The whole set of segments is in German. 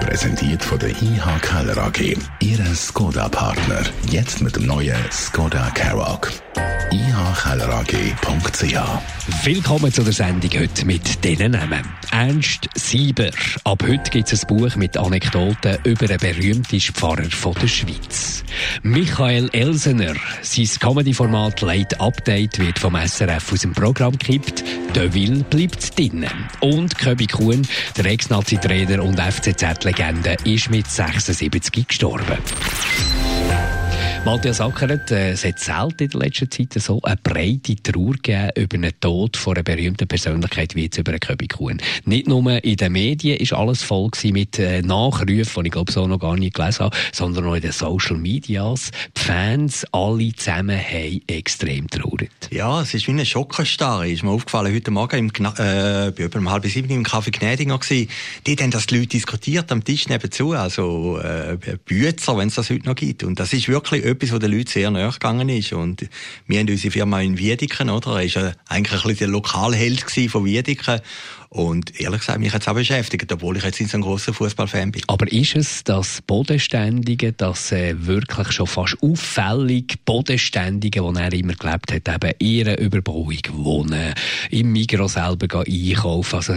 Präsentiert von der IH Keller AG. Ihre Skoda-Partner. Jetzt mit dem neuen Skoda Karoq ihkellerag.ch. Willkommen zu der Sendung heute mit diesen Namen. Ernst Sieber. Ab heute gibt es ein Buch mit Anekdoten über einen berühmten Pfarrer von der Schweiz. Michael Elsener. Sein Comedy-Format Late Update wird vom SRF aus dem Programm gekippt. Der Will bleibt drinnen. Und Köbi Kuhn, der Ex-Nazi-Trainer und FCZ-Legende, ist mit 76 gestorben. Matthias Ackeret, äh, es hat selten in der letzten Zeit so eine breite Trauer gegeben über den Tod von einer berühmten Persönlichkeit wie jetzt über einen Köbi Kuhn. Nicht nur in den Medien ist alles voll mit äh, Nachrufen, die ich glaube so noch gar nicht gelesen habe, sondern auch in den Social Medias. Die Fans, alle zusammen, haben extrem traurig. Ja, es ist wie eine Schockenstarre. Ist mir aufgefallen, heute Morgen im, äh, bei über um halb sieben im Café Gnädinger gewesen. Die haben das die Leute diskutiert am Tisch nebenzu, also äh, Bützer, wenn es das heute noch gibt. Und das ist wirklich etwas, was den Leuten sehr nahe gegangen ist. Und wir haben unsere Firma in Wiedeken, oder? Er war eigentlich ein bisschen der Lokalheld von Wiedeken. Und ehrlich gesagt, mich hat es auch beschäftigt, obwohl ich jetzt nicht so ein grosser Fußballfan bin. Aber ist es das Bodenständige, das äh, wirklich schon fast auffällig Bodenständige, wo er immer gelebt hat, eben ihre Überbauung wohnen, im Migro selber einkaufen, also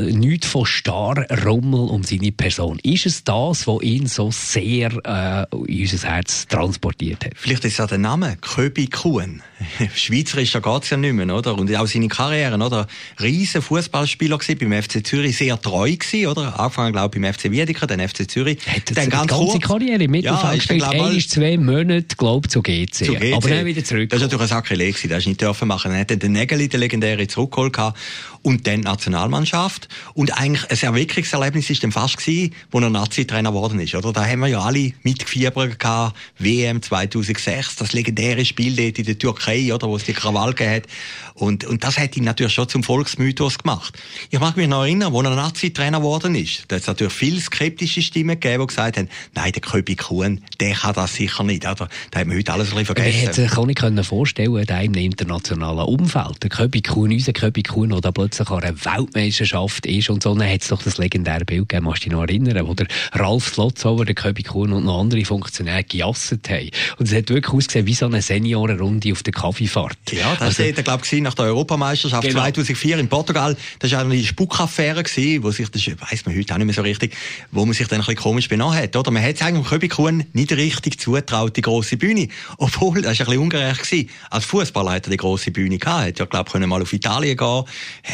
nichts von starr Rummel um seine Person. Ist es das, was ihn so sehr äh, in unser Herz transportiert hat? Vielleicht ist es ja der Name, Köbi Kuhn. Schweizerisch, da geht es ja nicht mehr, oder? Und auch seine Karriere, oder? Riesen Fußballspieler Spieler gewesen, beim FC Zürich sehr treu gewesen, oder? Angefangen, glaube ich, beim FC Wiedeker, dann FC Zürich. Hat dann ganz ganze kurz, Karriere im Mittelfeld ja, gespielt, ein, zwei Monate, glaube ich, zu GC. Zu GC. Aber dann wieder zurück. Das war natürlich ein Sakrileg, das hast du nicht dürfen machen. Dann hat den Nägeli, der legendäre, zurückgeholt und dann Nationalmannschaft. Und eigentlich ein Erweckungserlebnis war dann fast gewesen, wo er Nazi-Trainer geworden ist, oder? Da haben wir ja alle mitgefiebert gehabt. WM 2006, das legendäre Spiel dort in der Türkei, oder? Wo es die Krawall hat. Und, und das hat ihn natürlich schon zum Volksmythos gemacht. Ich mag mich noch erinnern, als er Nazi-Trainer geworden ist. Da hat es natürlich viele skeptische Stimmen gegeben, die gesagt haben, nein, der Köbi Kuhn, der kann das sicher nicht. Oder? Da haben wir heute alles ein bisschen vergessen. Ich hätte sich auch nicht vorstellen können, in einem internationalen Umfeld. Der Köbi Kuhn, unser Köbi Kuhn, der plötzlich an einer Weltmeisterschaft ist und so. Dann hat es doch das legendäre Bild gegeben, musst du dich noch erinnern, wo der Ralf Slotzauer, der Köbi Kuhn und noch andere Funktionäre gejasset haben. Und es hat wirklich ausgesehen wie so eine Seniorenrunde auf der Kaffeefahrt. Ja, das also, war, glaube ich, nach der Europameisterschaft genau. 2004 in Portugal. Das war eine Spuckaffäre wo sich, das weiss man heute auch nicht mehr so richtig, wo man sich dann ein bisschen komisch benommen hat, oder? Man hat es eigentlich Köbi Kuhn nicht richtig zutraut, die grosse Bühne. Obwohl, das war ein bisschen ungerecht gewesen. Als Fußballer hat er die grosse Bühne gehabt. Hat ja, glaube ich, mal auf Italien gehen,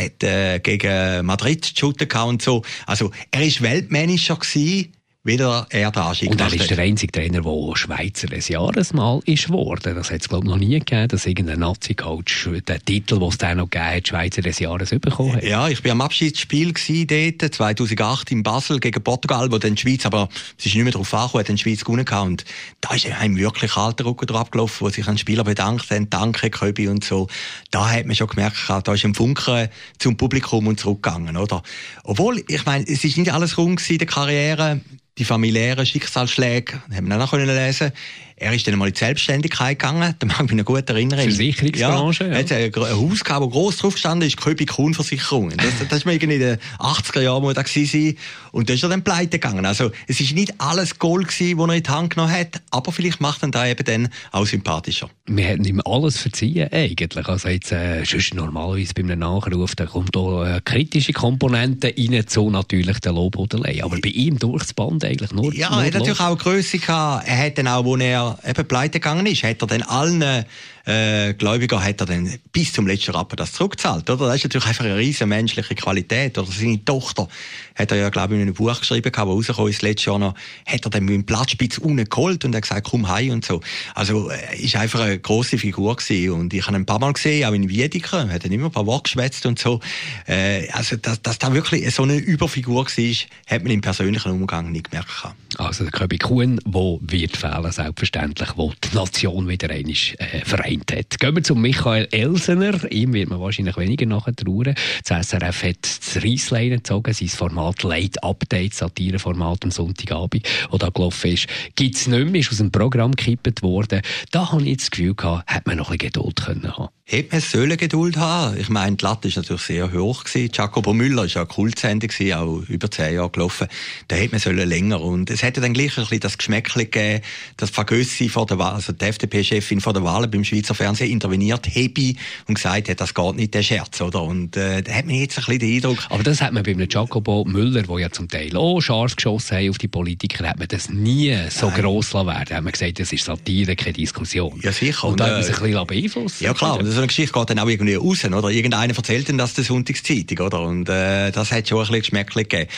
hat, äh, gegen Madrid shooten und so. Also, er ist Weltmanager gewesen, wieder er da Und er ist der einzige Trainer, der Schweizer des Jahres mal ist geworden. Das hat es, glaube ich, noch nie gegeben, dass irgendein Nazi-Coach den Titel, den es dann noch gegeben hat, Schweizer des Jahres bekommen hat. Ja, ich war am Abschiedsspiel dort, 2008 in Basel gegen Portugal, wo dann die Schweiz, aber es ist nicht mehr darauf angekommen, hat die Schweiz gewonnen und da ist einem wirklich kalter Rücken drauf gelaufen, wo sich ein Spieler bedankt haben, danke Köbi und so. Da hat man schon gemerkt, da ist ein Funken zum Publikum und zurückgegangen, oder? Obwohl, ich meine, es ist nicht alles rund in der Karriere die familiären Schicksalsschläge, haben wir auch noch lesen er ist dann mal in die Selbstständigkeit gegangen, da mag ich mich noch gut erinnern. Versicherungsbranche, ja. ja. Er hat ein Haus gehabt, wo gross drauf gestanden ist, Köbi Kuhn Versicherungen. Das, das ist mir irgendwie in den 80er Jahren, wo er da war. Und da ist er dann pleite gegangen. Also, es ist nicht alles Gold gewesen, was er in die Hand genommen hat, aber vielleicht macht er da eben dann auch sympathischer. Wir hätten ihm alles verziehen, eigentlich. Also jetzt, äh, sonst normalerweise bei einem Nachruf, da kommt da äh, kritische Komponenten rein, so natürlich der Lobhudelei. Aber bei ihm durchs Band eigentlich nur Ja, er hat natürlich auch Größe gehabt. Er hat dann auch, wo er eben pleite gegangen ist, hat er dann allen äh, Gläubiger hat er dann bis zum letzten Rappen das zurückgezahlt, oder? Das ist natürlich einfach eine riesen menschliche Qualität. Oder seine Tochter hat er ja, glaube ich, in einem Buch geschrieben, das rausgekommen ist letztes Jahr noch, hat er dann mit dem Platzspitz unten geholt und hat gesagt, komm heim und so. Also, äh, ist einfach eine grosse Figur gewesen. Und ich habe ihn ein paar Mal gesehen, auch in Wiedeke, hat dann immer ein paar Worte geschwätzt und so. Äh, also, dass, dass da wirklich so eine Überfigur war, hat man im persönlichen Umgang nicht gemerkt. Also, der Köbi Kuhn, wo wird fehlen, selbstverständlich, wo die Nation wieder einmal äh, vereint gemeint hat. Gehen wir zu Michael Elsener. Ihm wird man wahrscheinlich weniger nachher trauern. Das SRF hat das Reisslein gezogen, sein Format Late Update, Satireformat am Sonntagabend, das da gelaufen ist. Gibt es nicht mehr, ist aus dem Programm gekippt worden. Da habe ich das Gefühl gehabt, hätte man noch ein bisschen Geduld können haben Hätte man sollen Geduld haben. Ich meine, die Latte ist natürlich sehr hoch gewesen. Jacobo Müller ist ja eine Kultsendung gewesen, auch über zehn Jahre gelaufen. Da hätte man sollen länger. Und es hätte dann gleich ein bisschen das Geschmäckchen gegeben, dass Fagössi vor der Wahl, also die FDP-Chefin vor der Wahl beim Schweizer Fernsehen interveniert hätte und gesagt hat, das geht nicht, der Scherz, oder? Und, äh, da hat man jetzt ein bisschen den Eindruck. Aber das hat man bei einem Jacobo Müller, der ja zum Teil auch scharf geschossen hat auf die Politiker, hat man das nie so Nein. gross lassen werden. Da hat man gesagt, das ist Satire, keine Diskussion. Ja, sicher. Und, da hat man sich ein bisschen beeinflussen Ja, klar so eine Geschichte geht dann auch irgendwie raus, oder? Irgendeiner erzählt dann das der Sonntagszeitung, oder? Und äh, das hat schon ein bisschen Geschmäckchen gegeben.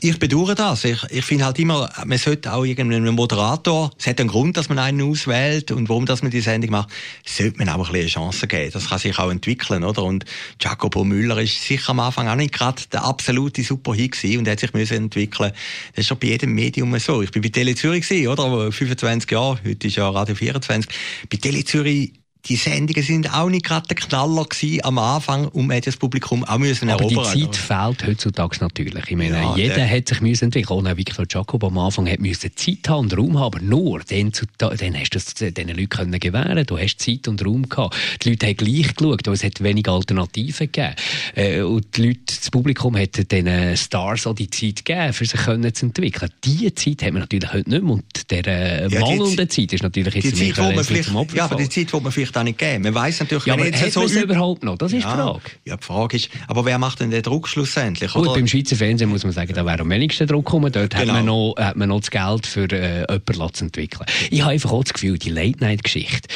Ich bedauere das. Ich, ich finde halt immer, man sollte auch irgendeinen Moderator, es hat einen Grund, dass man einen auswählt und warum dass man die Sendung macht, sollte man auch ein bisschen eine Chance geben. Das kann sich auch entwickeln, oder? Und Jacopo Müller ist sicher am Anfang auch nicht gerade der absolute Superhit gewesen und hat sich müssen entwickeln. Das ist schon bei jedem Medium so. Ich bin bei Tele Zürich gewesen, oder? 25 Jahre, heute ist ja Radio 24. Bei Tele Zürich die Sendungen sind auch nicht gerade der Knaller gewesen am Anfang und man hat das Publikum auch müssen Aber erobern. die Zeit fehlt heutzutage natürlich. Ich meine, ja, jeder der... hat sich müssen entwickeln. Auch Victor Jacob am Anfang hat müssen Zeit haben und Raum haben, aber nur dann, zu, dann hast du es diesen Leuten können gewähren. Du hast Zeit und Raum gehabt. Die Leute haben gleich geschaut, es hat wenig Alternativen gegeben. Äh, und die Leute, das Publikum hat den Stars auch die Zeit gegeben, für sich können zu entwickeln. Diese Zeit hat man natürlich heute nicht mehr. Und der ja, mangelnde Zeit ist natürlich jetzt die Zeit, wo man vielleicht, Ja, die Zeit, wo man vielleicht da nicht geben. Man weiß natürlich, ja, aber jetzt so überhaupt noch? Das ist ja, die Frage. Ja, die Frage ist, aber wer macht denn den Druck schlussendlich? Gut, beim Schweizer Fernsehen muss man sagen, da wäre am wenigsten Druck gekommen. Dort genau. hat, man noch, hat man noch das Geld für äh, jemanden zu entwickeln. Ich habe einfach auch das Gefühl, die Late-Night-Geschichte,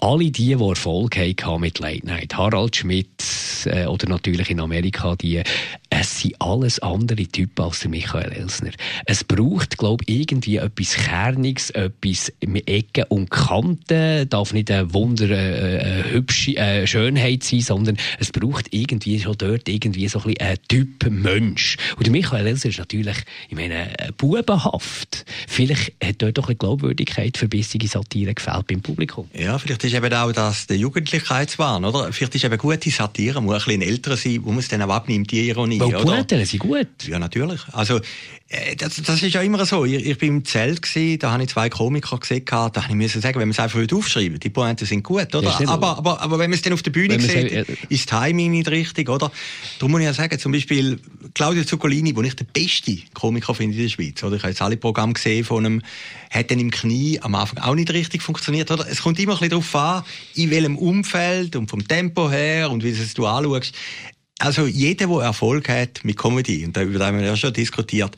alle die, die Erfolg hatten mit Late-Night, Harald Schmidt äh, oder natürlich in Amerika die, es sind alles andere Typen als der Michael Elsner. Es braucht, glaube ich, irgendwie etwas Kerniges, etwas mit Ecken und Kanten, darf nicht ein Wunder, äh, äh, hübsche äh, Schönheit sein, sondern es braucht irgendwie schon dort irgendwie so ein bisschen ein Typ Mensch. Und der Michael Elsner ist natürlich, ich meine, bubenhaft. Vielleicht hat dort doch eine Glaubwürdigkeit für bissige Satire gefällt beim Publikum. Ja, vielleicht ist eben auch das der Jugendlichkeitswahn, oder? Vielleicht ist eben gute Satire, muss ein bisschen älter sein, wo man es dann auch abnimmt, die Ironie. Weil oder? Gute, sind gut. Ja, natürlich. Also, äh, das, das ist ja immer so. Ich, ich bin im Zelt gewesen, da habe ich zwei Komiker gesehen, da habe ich müssen sagen, wenn man es einfach aufschreiben die Pointen sind gut, oder? Ja, aber, aber, aber wenn man es dann auf der Bühne sieht, äh, ist das Timing nicht richtig, oder? Darum muss ich ja sagen, zum Beispiel Claudio Zuccolini, den ich der beste Komiker finde in der Schweiz, oder? Ich habe jetzt alle Programme gesehen von einem, hat dann im Knie am Anfang auch nicht richtig funktioniert, oder? Es kommt immer ein bisschen darauf an, in welchem Umfeld und vom Tempo her und wie du anschaust. Also jeder, der Erfolg hat mit Comedy, und darüber haben wir ja schon diskutiert,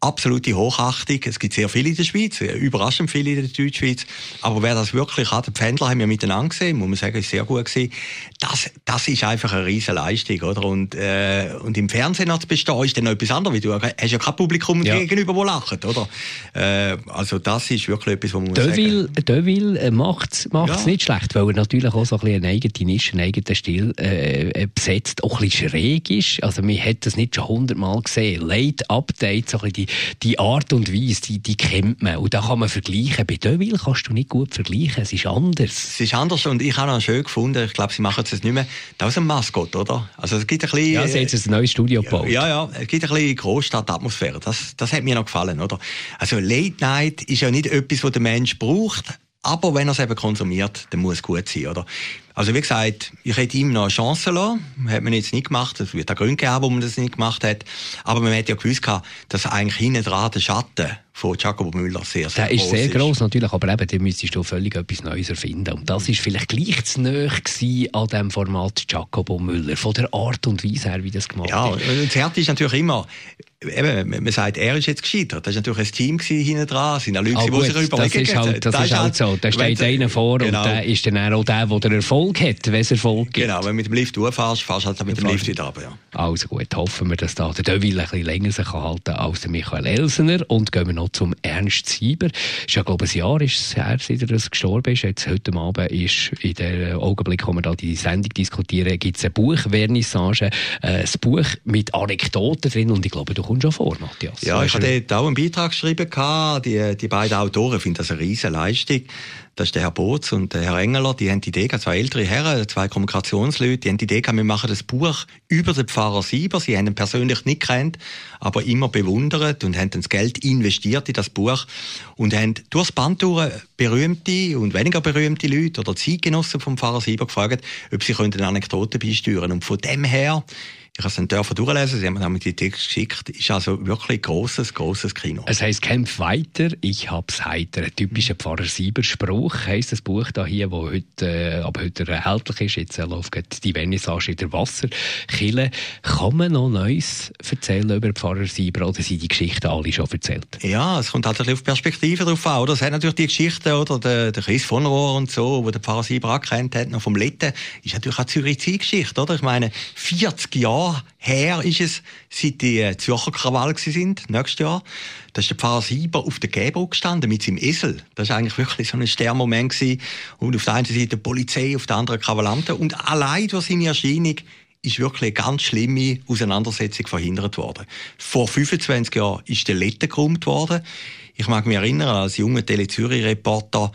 absolute Hochachtung. Es gibt sehr viele in der Schweiz, überraschend viele in der Deutschschweiz. Aber wer das wirklich hat, die Pfändler haben wir miteinander gesehen, muss man sagen, ist sehr gut gewesen. Das, das ist einfach eine riesige Leistung, oder? Und, äh, und im Fernsehen noch zu bestehen, ist dann noch etwas anderes, weil du hast ja kein Publikum ja. gegenüber, das lacht, oder? Äh, also das ist wirklich etwas, was man Deville, sagen Deville äh, macht es ja. nicht schlecht, weil er natürlich auch so ein bisschen eine eigene Nische, einen eigenen Stil äh, besetzt, auch ein bisschen schräg ist. Also man hat das nicht schon hundertmal gesehen. Late Update, so ein bisschen die die Art und Weise, die, die kennt man. Und da kann man vergleichen. Bei Deville kannst du nicht gut vergleichen. Es ist anders. Es ist anders und ich habe auch schön gefunden. Ich glaube, sie machen es nicht mehr. Das ist ein Maskott, oder? Also es gibt ein bisschen... Ja, sie haben jetzt ein neues Studio gebaut. Ja, ja. Es gibt ein bisschen Großstadtatmosphäre. Das, das hat mir noch gefallen, oder? Also Late Night ist ja nicht etwas, was der Mensch braucht. Aber wenn er es eben konsumiert, dann muss es gut sein, oder? Also wie gesagt, ich hätte ihm noch eine Chance lassen. Hat man jetzt nicht gemacht. Es wird auch Gründe geben, warum man das nicht gemacht hat. Aber man hätte ja gewusst, dass eigentlich hinten dran der Schatten von Jacobo Müller sehr, sehr Der ist sehr groß natürlich, aber eben, da müsstest du völlig etwas Neues erfinden. Und das ist vielleicht gleich zu nahe an dem Format Jacobo Müller, von der Art und Weise her, wie das gemacht ja, ist. Ja, das Härte ist natürlich immer, eben, man sagt, er ist jetzt gescheitert. Das war natürlich ein Team hinten dran, es sind auch Leute, oh, die sich überlegen. Das ist halt, das, das ist halt so. Da steht einer vor genau. und der ist dann auch der, der den Erfolg hat, wenn es Erfolg gibt. Genau, wenn du mit dem Lift durchfährst, fährst du halt mit dem Lift wieder runter. Ja. Also gut, hoffen wir, dass da der Deville ein bisschen länger sich halten kann als der Michael Elsener. Und gehen wir noch zum Ernst Sieber. Ist ja, glaube ich, ein Jahr ist es her, seit er gestorben ist. Jetzt heute Abend ist in der Augenblick, wo wir da die Sendung diskutieren, gibt es ein Buch, Vernissage, äh, ein Buch mit Anekdoten drin und ich glaube, du kommst schon vor, Matthias. Ja, ich habe dort auch einen Beitrag geschrieben, die, die beiden Autoren finden das eine riesige Leistung das ist der Herr Boots und der Herr Engeler, die haben die Idee, zwei ältere Herren, zwei Kommunikationsleute, die haben die Idee, wir machen das Buch über den Pfarrer Sieber. Sie haben ihn persönlich nicht kennt, aber immer bewundert und haben das Geld investiert in das Buch und haben durchs Band berühmte und weniger berühmte Leute oder Zeitgenossen vom Pfarrer Sieber gefragt, ob sie eine Anekdote beisteuern Und von dem her ich habe es dann durchlesen, Sie haben mir damit die Text geschickt. Ist also wirklich ein grosses, grosses Kino. Es heisst «Kämpf weiter, ich hab's heiter». Ein typischer Pfarrer Sieber-Spruch heisst das Buch da hier, das heute, äh, ab heute erhältlich ist. Jetzt läuft die Vernissage in der Wasserkille. Kann man noch Neues erzählen über Pfarrer Sieber oder sind die Geschichten alle schon erzählt? Ja, es kommt halt ein bisschen auf Perspektive drauf an. Oder? Es hat natürlich die Geschichten, oder der, der Chris von Rohr und so, wo der Pfarrer Sieber angekannt hat, noch vom Letten, ist natürlich auch Zürich-Zeitgeschichte, oder? Ich meine, 40 Jahre Jahr her ist es, seit die äh, Zürcher Krawall sind, nächstes Jahr. Da ist der Pfarrer Sieber auf der Gehbrücke gestanden mit seinem Esel. Das war eigentlich wirklich so ein Sternmoment. Und auf der einen Seite die Polizei, auf der anderen Krawallanten. Und allein durch seine Erscheinung ist wirklich eine ganz schlimme Auseinandersetzung verhindert worden. Vor 25 Jahren ist der Letten geräumt worden. Ich mag mich erinnern, als junger Tele-Zürich-Reporter,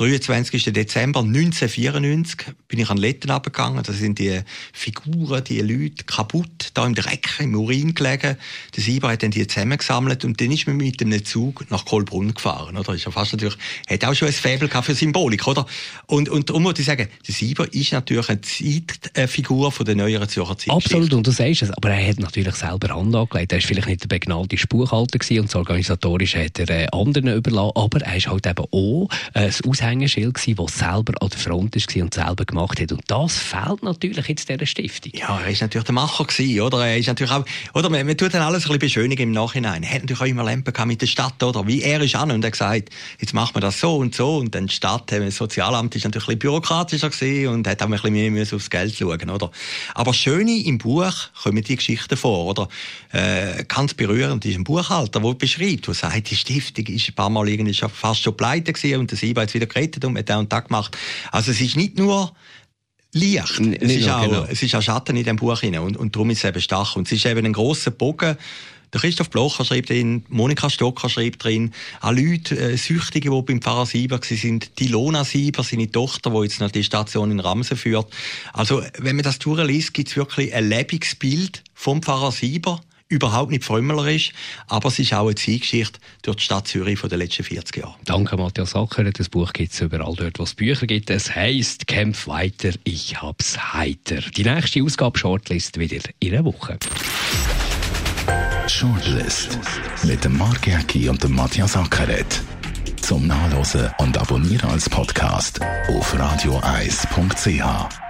23. Dezember 1994 bin ich an Letten abgegangen. Da sind die Figuren, die Leute kaputt, da im Dreck, im Urin gelegen. Der Sieber hat dann die zusammengesammelt und dann ist man mit einem Zug nach Kohlbrunn gefahren, oder? Ist ja fast natürlich, hat auch schon ein Faible für Symbolik, oder? Und, und darum muss ich sagen, der Sieber ist natürlich eine Zeitfigur von der neueren Zürcher Zeit. Absolut, und du sagst es, aber er hat natürlich selber Hand angelegt. Er war vielleicht nicht der begnadete Buchhalter und das Organisatorische hat er äh, anderen überlassen, aber er ist halt eben auch äh, Aushängeschild gewesen, das selber an der Front war und selber gemacht hat. Und das fehlt natürlich jetzt dieser Stiftung. Ja, er ist natürlich der Macher gewesen, oder? Er ist natürlich auch, oder man, man tut dann alles ein bisschen beschönigen im Nachhinein. Er hat natürlich auch immer Lampen mit der Stadt, oder? Wie er ist an und hat gesagt, jetzt machen wir das so und so und dann die Stadt, das Sozialamt ist natürlich ein bisschen bürokratischer gewesen und hat auch ein bisschen mehr aufs Geld schauen, oder? Aber schöne im Buch kommen die Geschichten vor, oder? Äh, ganz berührend ist ein Buchhalter, der beschreibt, der sagt, die Stiftung ist ein paar Mal irgendwie fast schon pleite gewesen und der Sieber jetzt wieder gerettet und hat da und da gemacht. Also es ist nicht nur Licht. N es, ist auch, genau. es ist auch Schatten in dem Buch hinein und, und darum ist es eben stark. Und es ist eben ein grosser Bogen. Der Christoph Blocher schreibt drin, Monika Stocker schreibt drin, auch Leute, äh, Süchtige, die beim Pfarrer Sieber sind, die Lona Sieber, seine Tochter, die jetzt noch die Station in Ramsen führt. Also, wenn man das durchliest, gibt es wirklich ein lebendiges Bild vom Pfarrer Sieber überhaupt nicht frömmlerisch, aber es ist auch eine Zeitgeschichte durch die Stadt Zürich von den letzten 40 Jahren. Danke, Matthias Sacker. Das Buch gibt es überall dort, wo es Bücher gibt. Es heisst «Kämpf weiter, ich hab's heiter». Die nächste Ausgabe Shortlist wieder in einer Woche. Shortlist mit dem Mark Jäcki und dem Matthias Ackeret. Zum Nachlesen und Abonnieren als Podcast auf radioeis.ch.